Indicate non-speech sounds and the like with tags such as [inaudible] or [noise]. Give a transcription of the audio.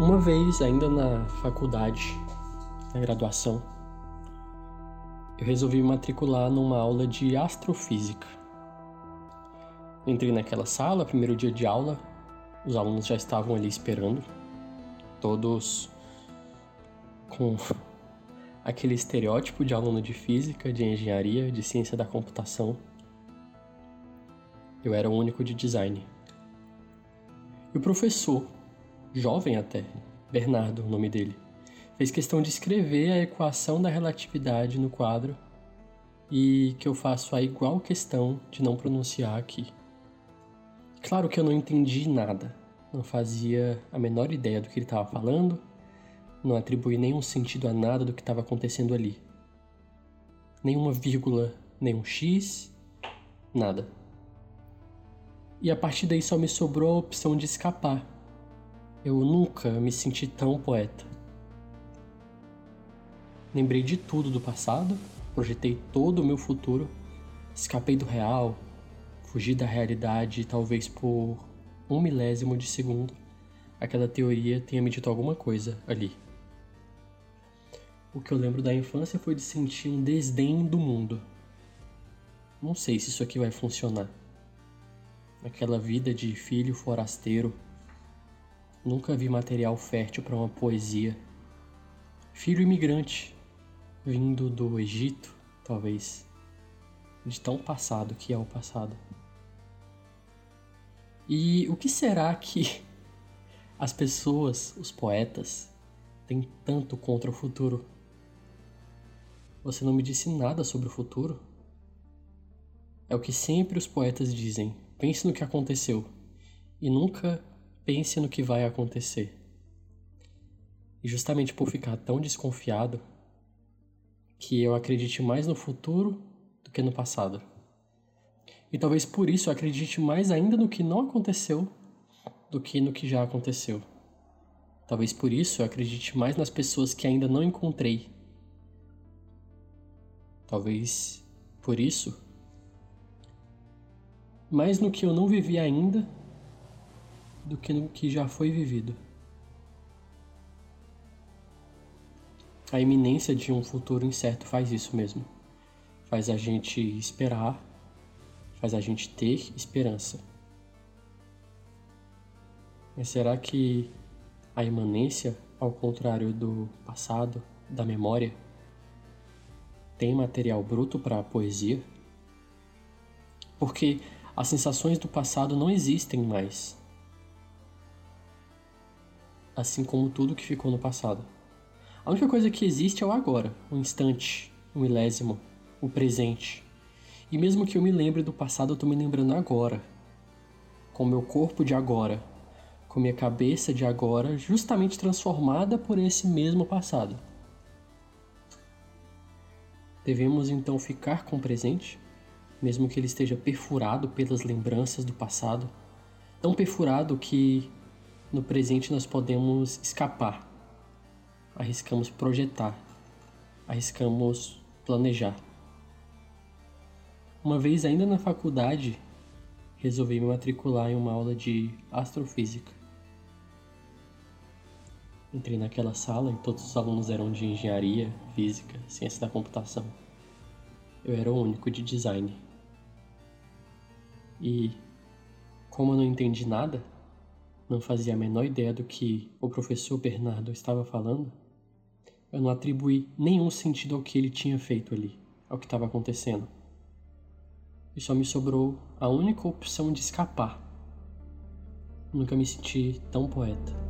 Uma vez, ainda na faculdade, na graduação, eu resolvi me matricular numa aula de astrofísica. Entrei naquela sala, primeiro dia de aula, os alunos já estavam ali esperando, todos com aquele estereótipo de aluno de física, de engenharia, de ciência da computação. Eu era o único de design. E o professor, jovem até, Bernardo, o nome dele, fez questão de escrever a equação da relatividade no quadro e que eu faço a igual questão de não pronunciar aqui. Claro que eu não entendi nada, não fazia a menor ideia do que ele estava falando, não atribuí nenhum sentido a nada do que estava acontecendo ali. Nenhuma vírgula, nenhum X, nada. E a partir daí só me sobrou a opção de escapar. Eu nunca me senti tão poeta. Lembrei de tudo do passado, projetei todo o meu futuro, escapei do real, fugi da realidade talvez por um milésimo de segundo aquela teoria tenha me dito alguma coisa ali. O que eu lembro da infância foi de sentir um desdém do mundo. Não sei se isso aqui vai funcionar. Aquela vida de filho forasteiro. Nunca vi material fértil para uma poesia. Filho imigrante, vindo do Egito, talvez. De tão passado que é o passado. E o que será que [laughs] as pessoas, os poetas, têm tanto contra o futuro? Você não me disse nada sobre o futuro? É o que sempre os poetas dizem: pense no que aconteceu e nunca pense no que vai acontecer. E justamente por ficar tão desconfiado, que eu acredite mais no futuro do que no passado. E talvez por isso eu acredite mais ainda no que não aconteceu do que no que já aconteceu. Talvez por isso eu acredite mais nas pessoas que ainda não encontrei Talvez por isso. Mais no que eu não vivi ainda do que no que já foi vivido. A iminência de um futuro incerto faz isso mesmo. Faz a gente esperar, faz a gente ter esperança. Mas será que a imanência, ao contrário do passado, da memória, tem material bruto para a poesia? Porque as sensações do passado não existem mais. Assim como tudo que ficou no passado. A única coisa que existe é o agora, o instante, o milésimo, o presente. E mesmo que eu me lembre do passado, eu estou me lembrando agora. Com meu corpo de agora, com minha cabeça de agora, justamente transformada por esse mesmo passado. Devemos então ficar com o presente, mesmo que ele esteja perfurado pelas lembranças do passado, tão perfurado que no presente nós podemos escapar, arriscamos projetar, arriscamos planejar. Uma vez ainda na faculdade, resolvi me matricular em uma aula de astrofísica. Entrei naquela sala e todos os alunos eram de engenharia, física, ciência da computação. Eu era o único de design. E, como eu não entendi nada, não fazia a menor ideia do que o professor Bernardo estava falando, eu não atribuí nenhum sentido ao que ele tinha feito ali, ao que estava acontecendo. E só me sobrou a única opção de escapar. Nunca me senti tão poeta.